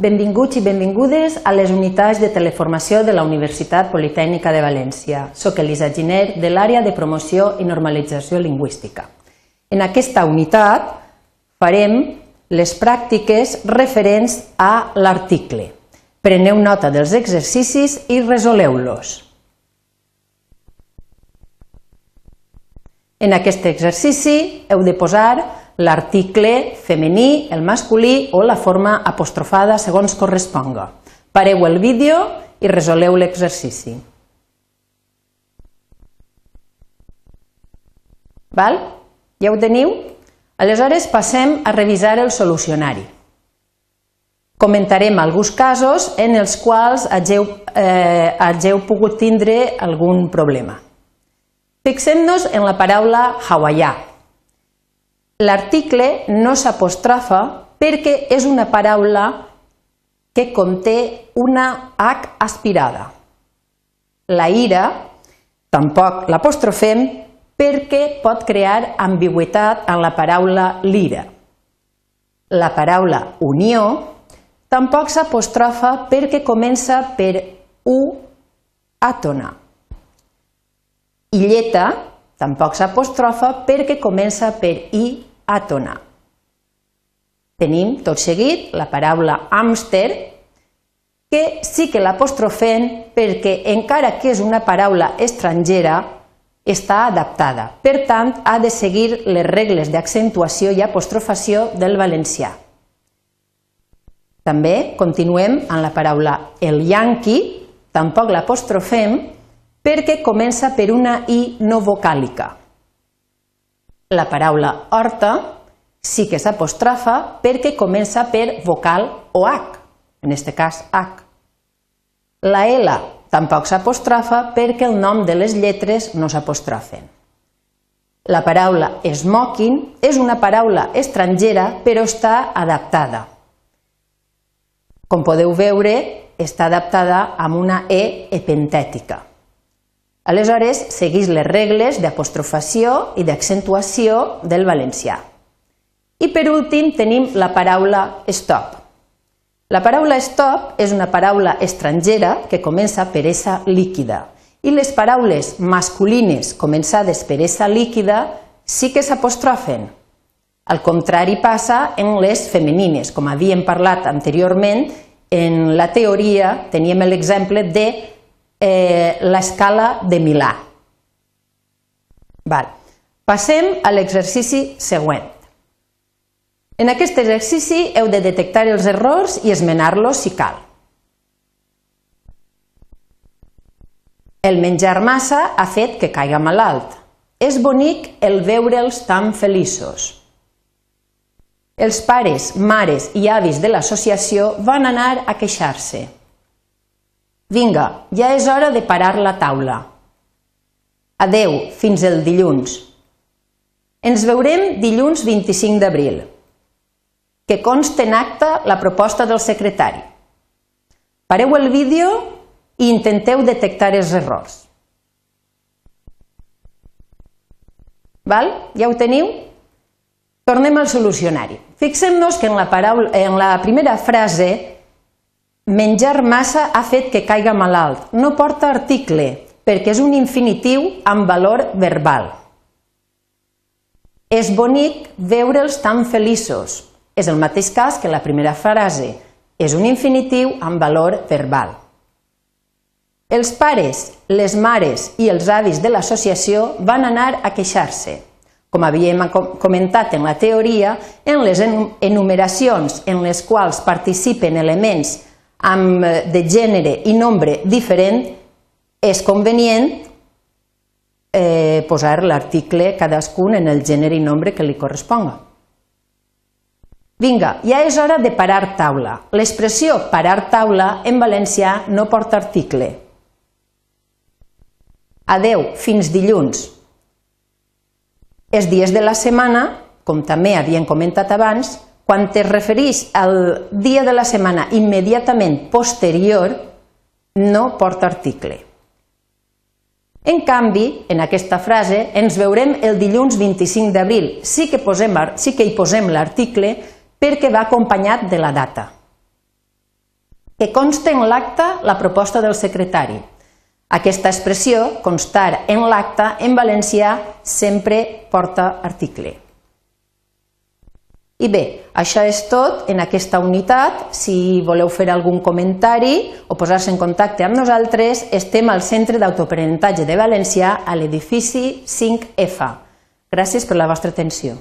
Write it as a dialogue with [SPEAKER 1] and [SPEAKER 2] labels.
[SPEAKER 1] Benvinguts i benvingudes a les unitats de teleformació de la Universitat Politècnica de València. Soc Elisa Giner, de l'àrea de promoció i normalització lingüística. En aquesta unitat farem les pràctiques referents a l'article. Preneu nota dels exercicis i resoleu-los. En aquest exercici heu de posar l'article femení, el masculí o la forma apostrofada segons corresponga. Pareu el vídeo i resoleu l'exercici. Val? Ja ho teniu? Aleshores passem a revisar el solucionari. Comentarem alguns casos en els quals hageu, eh, hageu pogut tindre algun problema. Fixem-nos en la paraula hawaià, L'article no s'apostrofa perquè és una paraula que conté una H aspirada. La ira tampoc l'apostrofem perquè pot crear ambigüitat en la paraula lira. La paraula unió tampoc s'apostrofa perquè comença per u àtona. Illeta tampoc s'apostrofa perquè comença per i àtona. Tenim tot seguit la paraula hàmster, que sí que l'apostrofem perquè encara que és una paraula estrangera, està adaptada. Per tant, ha de seguir les regles d'accentuació i apostrofació del valencià. També continuem amb la paraula el yanqui, tampoc l'apostrofem perquè comença per una i no vocàlica. La paraula horta sí que s'apostrofa perquè comença per vocal o H, en aquest cas H. La L tampoc s'apostrofa perquè el nom de les lletres no s'apostrofen. La paraula smoking és una paraula estrangera però està adaptada. Com podeu veure, està adaptada amb una E epentètica. Aleshores, seguís les regles d'apostrofació i d'accentuació del valencià. I per últim tenim la paraula stop. La paraula stop és una paraula estrangera que comença per essa líquida i les paraules masculines començades per essa líquida sí que s'apostrofen. Al contrari passa en les femenines, com havíem parlat anteriorment, en la teoria teníem l'exemple de eh, l'escala de Milà. Val. Passem a l'exercici següent. En aquest exercici heu de detectar els errors i esmenar-los si cal. El menjar massa ha fet que caiga malalt. És bonic el veure'ls tan feliços. Els pares, mares i avis de l'associació van anar a queixar-se. Vinga, ja és hora de parar la taula. Adeu, fins el dilluns. Ens veurem dilluns 25 d'abril. Que conste en acta la proposta del secretari. Pareu el vídeo i intenteu detectar els errors. Val? Ja ho teniu? Tornem al solucionari. Fixem-nos que en la, paraula, en la primera frase Menjar massa ha fet que caiga malalt. No porta article, perquè és un infinitiu amb valor verbal. És bonic veure'ls tan feliços. És el mateix cas que la primera frase. És un infinitiu amb valor verbal. Els pares, les mares i els avis de l'associació van anar a queixar-se. Com havíem comentat en la teoria, en les enumeracions en les quals participen elements amb eh, de gènere i nombre diferent, és convenient eh, posar l'article cadascun en el gènere i nombre que li corresponga. Vinga, ja és hora de parar taula. L'expressió parar taula en valencià no porta article. Adeu, fins dilluns. Els dies de la setmana, com també havien comentat abans, quan es referís al dia de la setmana immediatament posterior, no porta article. En canvi, en aquesta frase, ens veurem el dilluns 25 d'abril. Sí, que posem, sí que hi posem l'article perquè va acompanyat de la data. que consta en l'acta la proposta del secretari. Aquesta expressió, constar en l'acta, en valencià sempre porta article. I bé, això és tot en aquesta unitat. Si voleu fer algun comentari o posar-se en contacte amb nosaltres, estem al Centre d'Autoaprenentatge de València a l'edifici 5F. Gràcies per la vostra atenció.